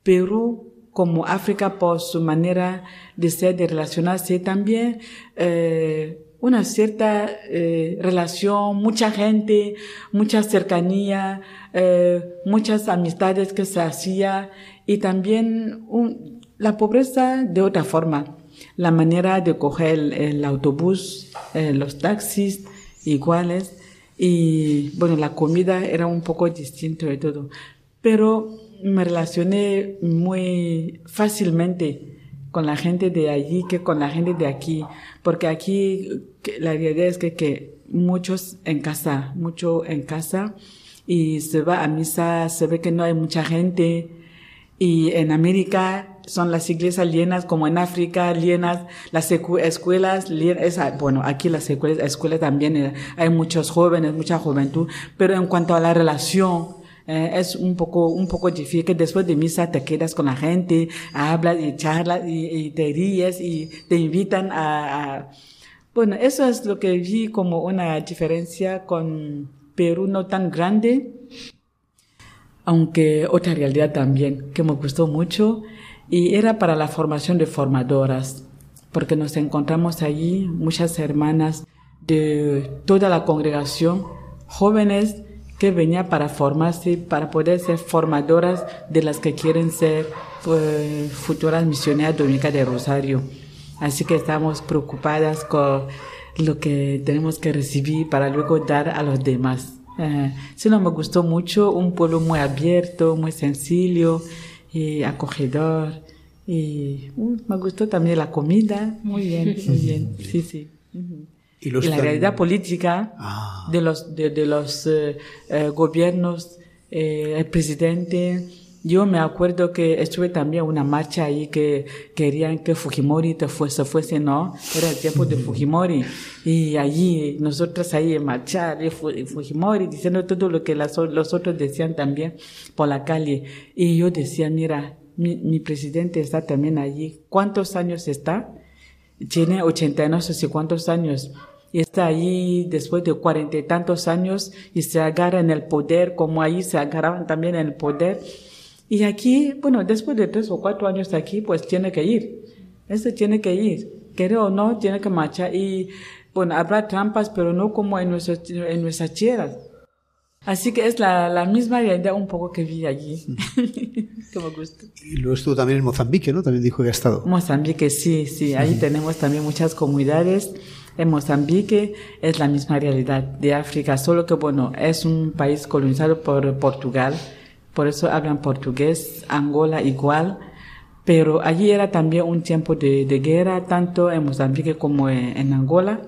Perú como África por su manera de ser, de relacionarse, también eh, una cierta eh, relación, mucha gente, mucha cercanía, eh, muchas amistades que se hacía y también la pobreza de otra forma, la manera de coger el, el autobús, eh, los taxis iguales y bueno, la comida era un poco distinto de todo, pero me relacioné muy fácilmente con la gente de allí que con la gente de aquí, porque aquí la realidad es que, que muchos en casa, mucho en casa y se va a misa, se ve que no hay mucha gente y en América son las iglesias llenas, como en África, llenas, las escuelas, lien- esa- bueno, aquí las escuelas, escuelas también eh, hay muchos jóvenes, mucha juventud, pero en cuanto a la relación, eh, es un poco, un poco difícil. Que después de misa te quedas con la gente, hablas y charlas y, te ríes y te invitan a, a- bueno, eso es lo que vi como una diferencia con Perú no tan grande, aunque otra realidad también que me gustó mucho y era para la formación de formadoras, porque nos encontramos allí muchas hermanas de toda la congregación, jóvenes que venían para formarse, para poder ser formadoras de las que quieren ser pues, futuras misioneras dominicas de Rosario. Así que estamos preocupadas con lo que tenemos que recibir para luego dar a los demás. Eh, sí, no, me gustó mucho, un pueblo muy abierto, muy sencillo y acogedor. Y uh, me gustó también la comida, muy bien, muy bien, sí, sí.
Y, los
la realidad política
Ah.
de los, de, de los eh, eh, gobiernos, eh, el presidente. Yo me acuerdo que estuve también una marcha ahí que querían que Fujimori te fuese, fuese, no, era el tiempo de Fujimori. Y allí, nosotros ahí en marchar, y Fu- y Fujimori, diciendo todo lo que las los otros decían también por la calle. Y yo decía, mira, mi, mi presidente está también allí. ¿Cuántos años está? tiene ochenta y no sé si cuántos años y está ahí después de cuarenta y tantos años y se agarra en el poder como ahí se agarraban también en el poder. Y aquí bueno después de tres o cuatro años aquí pues tiene que ir. Este tiene que ir. Quiere o no tiene que marchar. Y bueno habrá trampas pero no como en nuestras en nuestras tierras. Así que es la, la misma realidad un poco que vi allí. Que me gusta
Y luego estuvo también en Mozambique, ¿no? También dijo que ha estado.
Mozambique, sí, sí, ahí tenemos también muchas comunidades. En Mozambique es la misma realidad de África, solo que bueno, es un país colonizado por Portugal, por eso hablan portugués, Angola igual, pero allí era también un tiempo de, guerra, tanto en Mozambique como en, Angola,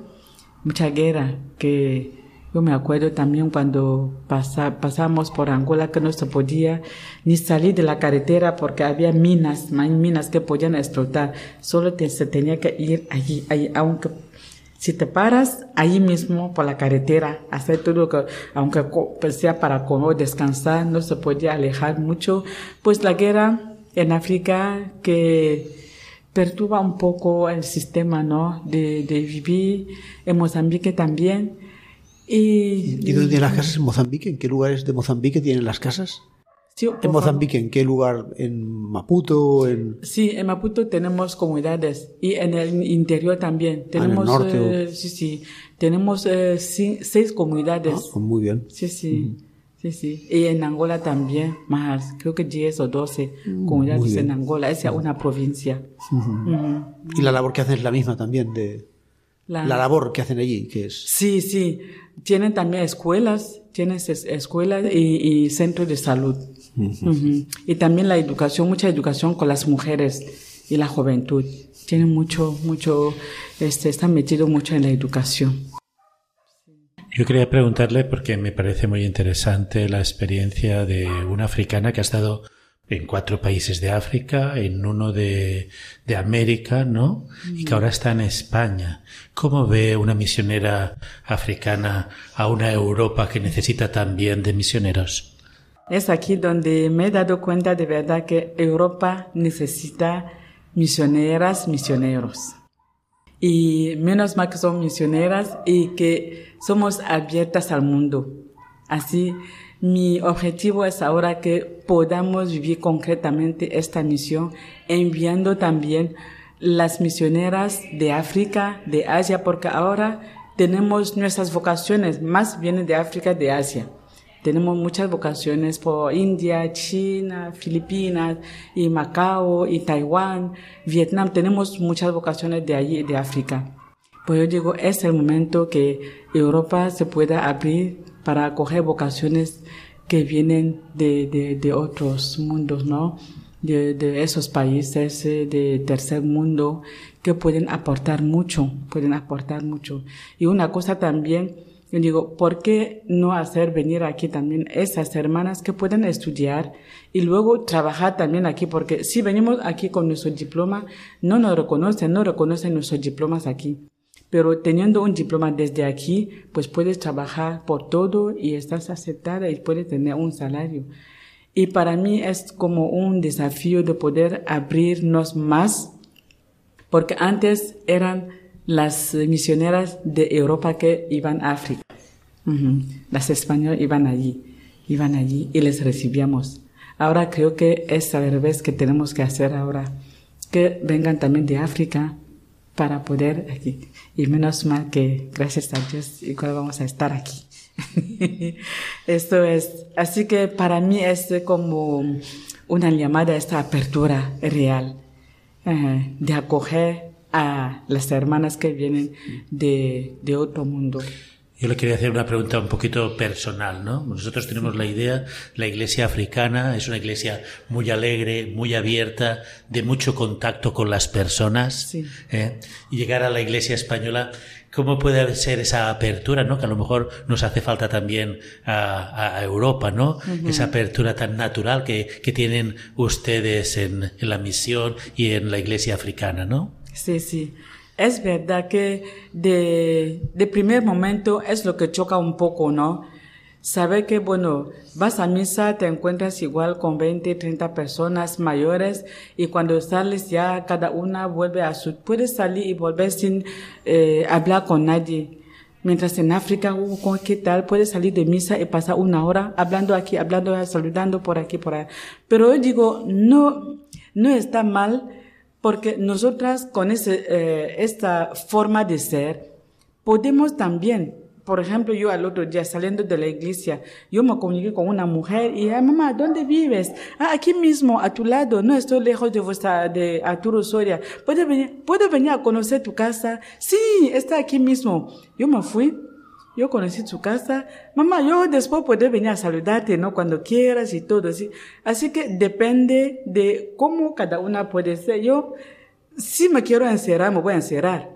mucha guerra que yo me acuerdo también cuando pasa, pasamos por Angola que no se podía ni salir de la carretera porque había minas, minas que podían explotar. Solo se tenía que ir allí, allí, aunque si te paras ahí mismo por la carretera, hacer todo lo que, aunque pues, sea para comer, descansar, no se podía alejar mucho. Pues la guerra en África que perturba un poco el sistema, ¿no? De, de vivir en Mozambique también. Y,
¿Y dónde tienen las casas? ¿En Mozambique? ¿En qué lugares de Mozambique tienen las casas?
Sí,
¿En. Mozambique? ¿En qué lugar? ¿En Maputo? ¿En...
Sí, en Maputo tenemos comunidades y en el interior también.
Ah, en el
Tenemos,
norte,
eh, sí, sí, tenemos eh, seis comunidades.
Ah, muy bien.
Sí, sí, sí, sí. Y en Angola también, más, creo que 10 o 12 comunidades
Mm, bien.
en Angola. Es ya una provincia.
Y la labor que hacen es la misma también, de
La-
la labor que hacen allí, que es...
Sí, sí. Tienen también escuelas, tienen es- escuelas y, y centros de salud. Y también la educación, mucha educación con las mujeres y la juventud. Tienen mucho, mucho, este, están metidos mucho en la educación.
Yo quería preguntarle, porque me parece muy interesante la experiencia de una africana que ha estado en cuatro países de África, en uno de, de América, ¿no? Y que ahora está en España. ¿Cómo ve una misionera africana a una Europa que necesita también de misioneros?
Es aquí donde me he dado cuenta de verdad que Europa necesita misioneras, misioneros. Y menos mal que son misioneras y que somos abiertas al mundo. Así Mi objetivo es ahora que podamos vivir concretamente esta misión, enviando también las misioneras de África, de Asia, porque ahora tenemos nuestras vocaciones, más vienen de África, de Asia. Tenemos muchas vocaciones por India, China, Filipinas, y Macao, y Taiwán, Vietnam. Tenemos muchas vocaciones de allí, de África. Pues yo digo, es el momento que Europa se pueda abrir para acoger vocaciones que vienen de, de, de otros mundos, ¿no? De, de esos países eh, de tercer mundo que pueden aportar mucho, pueden aportar mucho. Y una cosa también, yo digo, ¿por qué no hacer venir aquí también esas hermanas que pueden estudiar y luego trabajar también aquí? Porque si venimos aquí con nuestro diploma, no nos reconocen, no reconocen nuestros diplomas aquí. Pero teniendo un diploma desde aquí, pues puedes trabajar por todo y estás aceptada y puedes tener un salario. Y para mí es como un desafío de poder abrirnos más, porque antes eran las misioneras de Europa que iban a África. Las españolas iban allí, iban allí y les recibíamos. Ahora creo que es al revés que tenemos que hacer ahora, que vengan también de África para poder aquí. Y menos mal que, gracias a Dios, igual vamos a estar aquí. Esto es, así que para mí es como una llamada a esta apertura real, eh, de acoger a las hermanas que vienen de, de otro mundo.
Yo le quería hacer una pregunta un poquito personal, ¿no? Nosotros tenemos la idea, la iglesia africana es una iglesia muy alegre, muy abierta, de mucho contacto con las personas.
Sí.
¿eh? Y llegar a la iglesia española, ¿cómo puede ser esa apertura, ¿no? Que a lo mejor nos hace falta también a, a Europa, ¿no? Esa apertura tan natural que, que tienen ustedes en, en la misión y en la iglesia africana, ¿no?
Sí, sí. Es verdad que de, de primer momento es lo que choca un poco, ¿no? Saber que, bueno, vas a misa, te encuentras igual con 20, 30 personas mayores y cuando sales ya cada una vuelve a su... Puedes salir y volver sin eh, hablar con nadie. Mientras en África, uh, ¿cómo- ¿qué tal? Puedes salir de misa y pasar una hora hablando aquí, hablando, saludando por aquí, por allá. Pero yo digo, no, no está mal porque nosotras con ese, eh, esta forma de ser podemos también, por ejemplo, yo al otro día saliendo de la iglesia, yo me comuniqué con una mujer y, ah, mamá, ¿dónde vives? Ah, aquí mismo, a tu lado, no estoy lejos de vuestra, de Arturo Soria. ¿Puedo venir, ¿Puedo venir a conocer tu casa? Sí, está aquí mismo. Yo me fui. Yo conocí tu casa. Mamá, yo después puedo venir a saludarte, ¿no? Cuando quieras y todo así. Así que depende de cómo cada una puede ser. Yo, si me quiero encerrar, me voy a encerrar.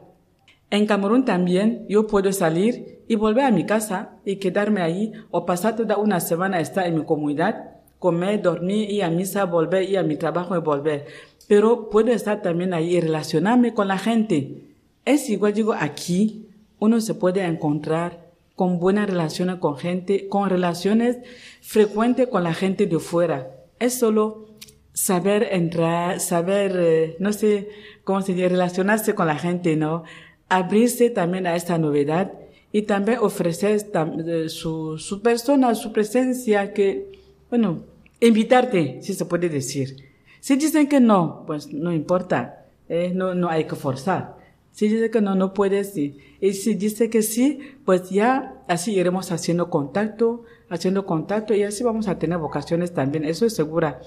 En Camerún también yo puedo salir y volver a mi casa y quedarme ahí o pasar toda una semana estar en mi comunidad, comer, dormir, ir a misa, volver, ir a mi trabajo y volver. Pero puedo estar también ahí y relacionarme con la gente. Es igual, digo, aquí uno se puede encontrar con buenas relaciones con gente, con relaciones frecuentes con la gente de fuera. Es solo saber entrar, saber, eh, no sé cómo se dice, relacionarse con la gente, ¿no? Abrirse también a esta novedad y también ofrecer eh, su, su persona, su presencia, que, bueno, invitarte, si se puede decir. Si dicen que no, pues no importa, eh, no, no hay que forzar. Si dice que no, no puedes, sí. Y si dice que sí, pues ya así iremos haciendo contacto, haciendo contacto y así vamos a tener vocaciones también. Eso es segura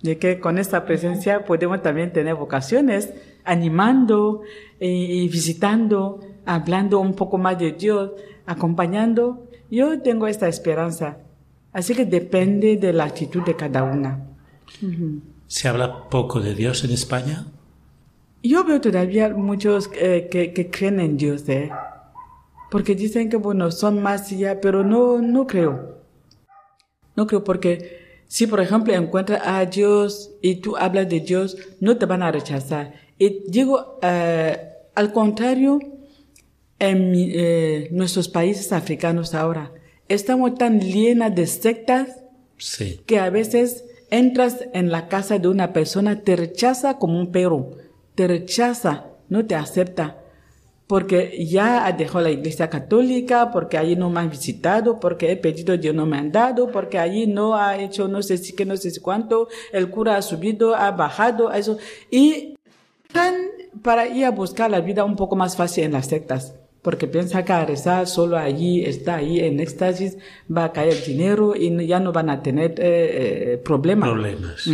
de que con esta presencia podemos también tener vocaciones, animando y, y visitando, hablando un poco más de Dios, acompañando. Yo tengo esta esperanza. Así que depende de la actitud de cada una.
¿Se habla poco de Dios en España?
Yo veo todavía muchos eh, que, que creen en Dios, ¿eh? Porque dicen que, bueno, son más ya, pero no, no creo. No creo porque si, por ejemplo, encuentras a Dios y tú hablas de Dios, no te van a rechazar. Y digo, eh, al contrario, en mi- eh, nuestros países africanos ahora, estamos tan llenas de sectas
Sí.
que a veces entras en la casa de una persona, te rechaza como un perro, te rechaza, no te acepta, porque ya dejó la iglesia católica, porque allí no me han visitado, porque he pedido Dios no me han dado, porque allí no ha hecho no sé si qué, no sé si cuánto, el cura ha subido, ha bajado, eso. Y están para ir a buscar la vida un poco más fácil en las sectas. Porque piensa que a rezar solo allí, está ahí en éxtasis, va a caer dinero y ya no van a tener eh, eh, problemas.
Problemas.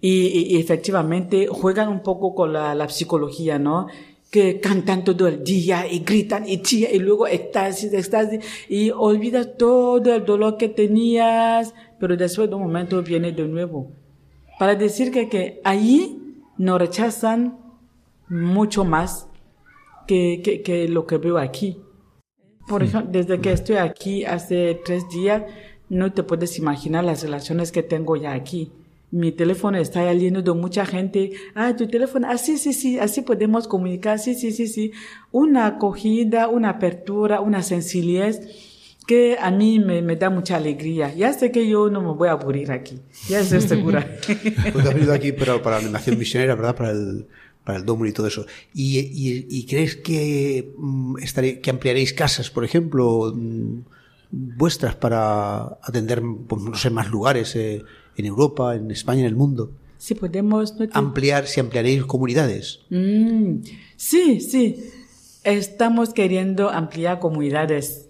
Y- y efectivamente juegan un poco con la, la psicología, ¿no? Que cantan todo el día y gritan y chillan y luego éxtasis, éxtasis y olvidas todo el dolor que tenías, pero después de un momento viene de nuevo. Para decir que, que allí nos rechazan mucho más que, que, que lo que veo aquí. Por ejemplo, desde que estoy aquí hace tres días, no te puedes imaginar las relaciones que tengo ya aquí. Mi teléfono está lleno de mucha gente. Ah, tu teléfono, ah, sí, sí, sí, así podemos comunicar, sí, sí, sí, sí. Una acogida, una apertura, una sencillez que a mí me, me da mucha alegría. Ya sé que yo no me voy a aburrir aquí, ya estoy segura.
Porque has venido aquí para, para la animación misionera, ¿verdad? Para el, para el Dómul y todo eso. ¿Y, y, y crees que, mm, estaré, que ampliaréis casas, por ejemplo, mm, vuestras para atender, pues, no sé, más lugares eh, en Europa, en España, en el mundo?
Si podemos... no te-
Ampliar, si ampliaréis comunidades.
Mm, sí, sí. Estamos queriendo ampliar comunidades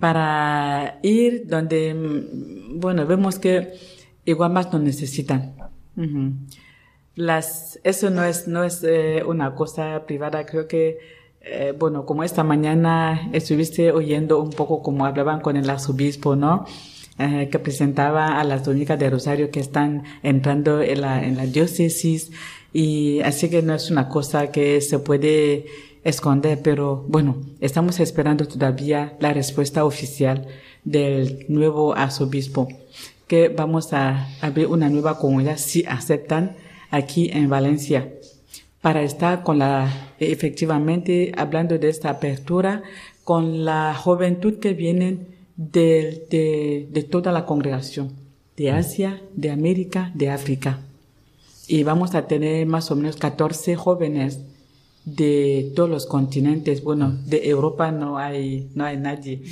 para ir donde, mm, bueno, vemos que igual más nos necesitan. Las, eso no es, no es eh, una cosa privada, creo que, eh, bueno, como esta mañana estuviste oyendo un poco como hablaban con el arzobispo, ¿no? Eh, que presentaba a las dominicas de Rosario que están entrando en la, diócesis. Y así que no es una cosa que se puede esconder, pero bueno, estamos esperando todavía la respuesta oficial del nuevo arzobispo, que vamos a abrir una nueva comunidad si aceptan aquí en Valencia para estar con la, efectivamente, hablando de esta apertura, con la juventud que vienen de, de, de toda la congregación, de Asia, de América, de África. Y vamos a tener más o menos 14 jóvenes de todos los continentes. Bueno, de Europa no hay, no hay nadie.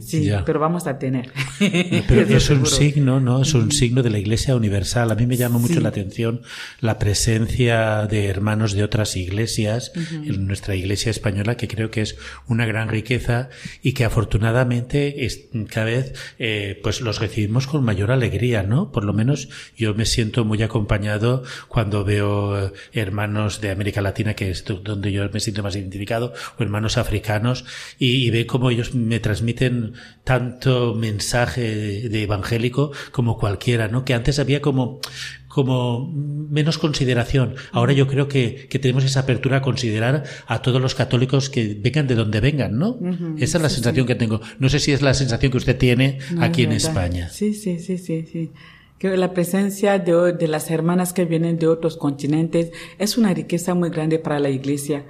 Sí,
Ya.
pero vamos a tener.
Pero
Eso
es un signo, ¿no? Es un signo de la Iglesia Universal. A mí me llama mucho
Sí.
la atención la presencia de hermanos de otras iglesias en nuestra Iglesia española, que creo que es una gran riqueza y que afortunadamente es, cada vez eh, pues los recibimos con mayor alegría, ¿no? Por lo menos yo me siento muy acompañado cuando veo eh, hermanos de América Latina, que es donde yo me siento más identificado, o hermanos africanos, y, y ve cómo ellos me transmiten tanto mensaje de evangélico como cualquiera, ¿no? Que antes había como como menos consideración. Ahora yo creo que, que tenemos esa apertura a considerar a todos los católicos que vengan de donde vengan, ¿no? Esa es la sensación que tengo. No sé si es la sensación que usted tiene
No,
aquí en
verdad.
España.
Sí, sí, sí, sí, sí. Que la presencia de, de las hermanas que vienen de otros continentes es una riqueza muy grande para la iglesia,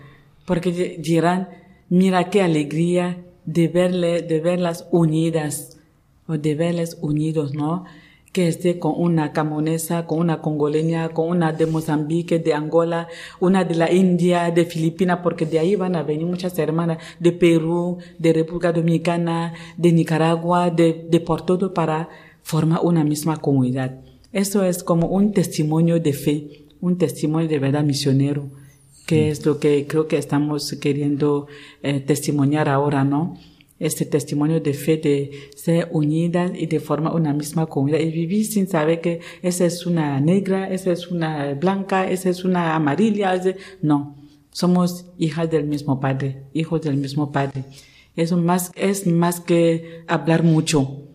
porque di- dirán, mira qué alegría de verle, de verlas unidas, o de verles unidos, ¿no? Que esté con una camonesa, con una congoleña, con una de Mozambique, de Angola, una de la India, de Filipinas, porque de ahí van a venir muchas hermanas de Perú, de República Dominicana, de Nicaragua, de, de por todo para formar una misma comunidad. Eso es como un testimonio de fe, un testimonio de verdad misionero, que es lo que creo que estamos queriendo eh, testimoniar ahora, ¿no? Este testimonio de fe de ser unidas y de formar una misma comunidad y vivir sin saber que esa es una negra, esa es una blanca, esa es una amarilla, no. Somos hijas del mismo padre, hijos del mismo padre. Eso más, es más que hablar mucho,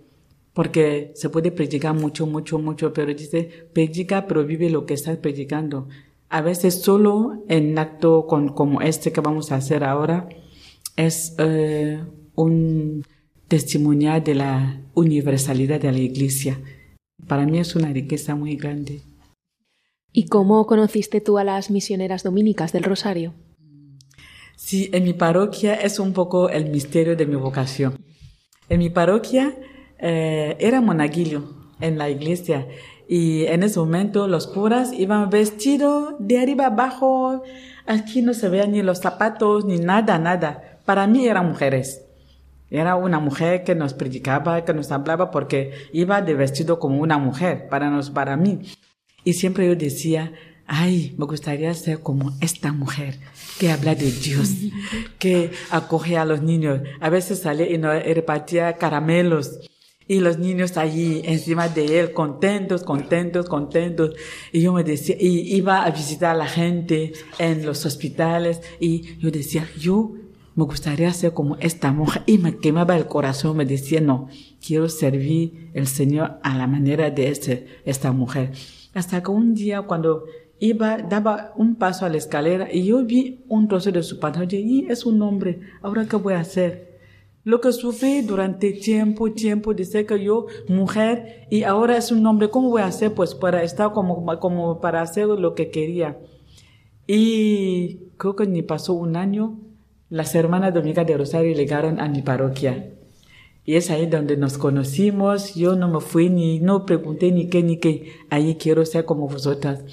porque se puede predicar mucho, mucho, mucho, pero dice, predica, pero vive lo que estás predicando. A veces solo en acto con, como este que vamos a hacer ahora es eh, un testimonial de la universalidad de la iglesia. Para mí es una riqueza muy grande.
¿Y cómo conociste tú a las misioneras dominicas del Rosario?
Sí, en mi parroquia es un poco el misterio de mi vocación. En mi parroquia eh, era monaguillo en la iglesia y en ese momento los curas iban vestidos de arriba abajo, aquí no se veían ni los zapatos, ni nada, nada. Para mí eran mujeres. Era una mujer que nos predicaba, que nos hablaba porque iba de vestido como una mujer, para, nos, para mí. Y siempre yo decía, ay, me gustaría ser como esta mujer que habla de Dios, que acoge a los niños. A veces salía y nos repartía caramelos. Y los niños allí encima de él, contentos, contentos, contentos. Y yo me decía, y iba a visitar a la gente en los hospitales. Y yo decía, yo me gustaría ser como esta mujer. Y me quemaba el corazón. Me decía, no, quiero servir el Señor a la manera de este, esta mujer. Hasta que un día cuando iba, daba un paso a la escalera y yo vi un trozo de su pantalla y es un hombre. ¿Ahora qué voy a hacer? Lo que sufrí durante tiempo, tiempo, ser que yo, mujer, y ahora es un hombre, ¿cómo voy a hacer? Pues para estar como, como para hacer lo que quería. Y creo que ni pasó un año, las hermanas dominicas de Rosario llegaron a mi parroquia. Y es ahí donde nos conocimos. Yo no me fui ni, no pregunté ni qué, ni qué. Ahí quiero ser como vosotras.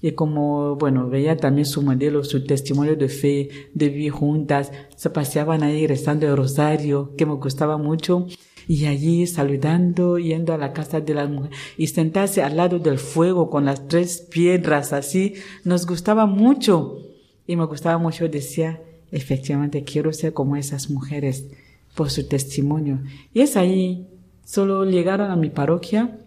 Y como, bueno, veía también su modelo, su testimonio de fe, de vivir juntas. Se paseaban ahí rezando el rosario, que me gustaba mucho. Y allí saludando, yendo a la casa de las mujeres. Y sentarse al lado del fuego con las tres piedras así. Nos gustaba mucho. Y me gustaba mucho, decía, efectivamente quiero ser como esas mujeres por su testimonio. Y es ahí, solo llegaron a mi parroquia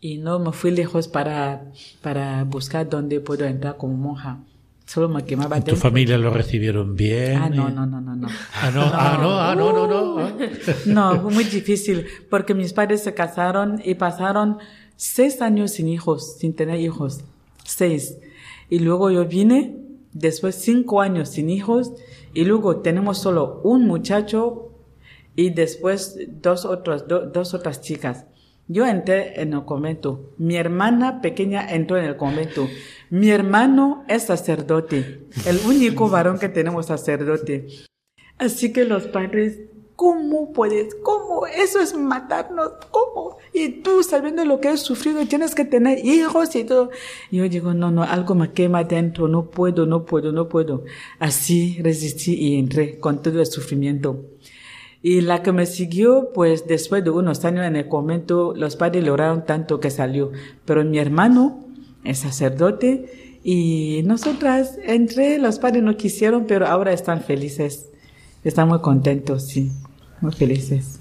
y no me fui lejos para, para buscar dónde puedo entrar como monja. Solo me quemaba
¿Tu familia lo recibieron bien?
Ah, no, no, no, no, no.
Ah, no, ah, no, ah, no, no, no.
No, fue muy difícil porque mis padres se casaron y pasaron seis años sin hijos, sin tener hijos. Seis. Y luego yo vine, después cinco años sin hijos y luego tenemos solo un muchacho y después dos, otros, do- dos otras chicas. Yo entré en el convento. Mi hermana pequeña entró en el convento. Mi hermano es sacerdote. El único varón que tenemos sacerdote. Así que los padres, ¿cómo puedes? ¿Cómo? Eso es matarnos. ¿Cómo? Y tú sabiendo lo que has sufrido, tienes que tener hijos y todo. Yo digo, no, no, algo me quema dentro. No puedo, no puedo, no puedo. Así resistí y entré con todo el sufrimiento. Y la que me siguió, pues después de unos años en el convento, los padres le oraron tanto que salió. Pero mi hermano es sacerdote y nosotras entré, los padres no quisieron, pero ahora están felices. Están muy contentos, sí, muy felices.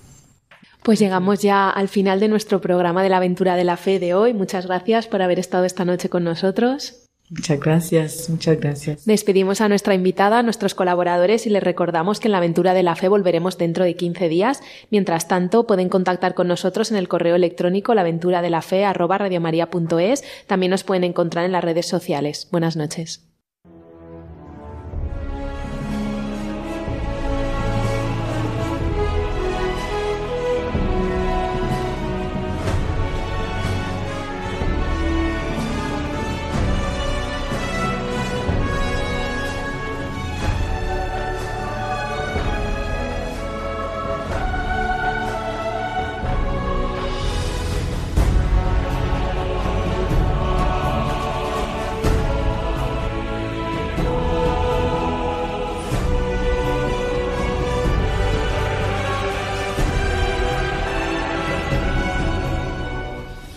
Pues llegamos ya al final de nuestro programa de la aventura de la fe de hoy. Muchas gracias por haber estado esta noche con nosotros.
Muchas gracias, muchas gracias.
Despedimos a nuestra invitada, a nuestros colaboradores y les recordamos que en la aventura de la fe volveremos dentro de 15 días. Mientras tanto, pueden contactar con nosotros en el correo electrónico laventuradelafe@radiomaria.es. También nos pueden encontrar en las redes sociales. Buenas noches.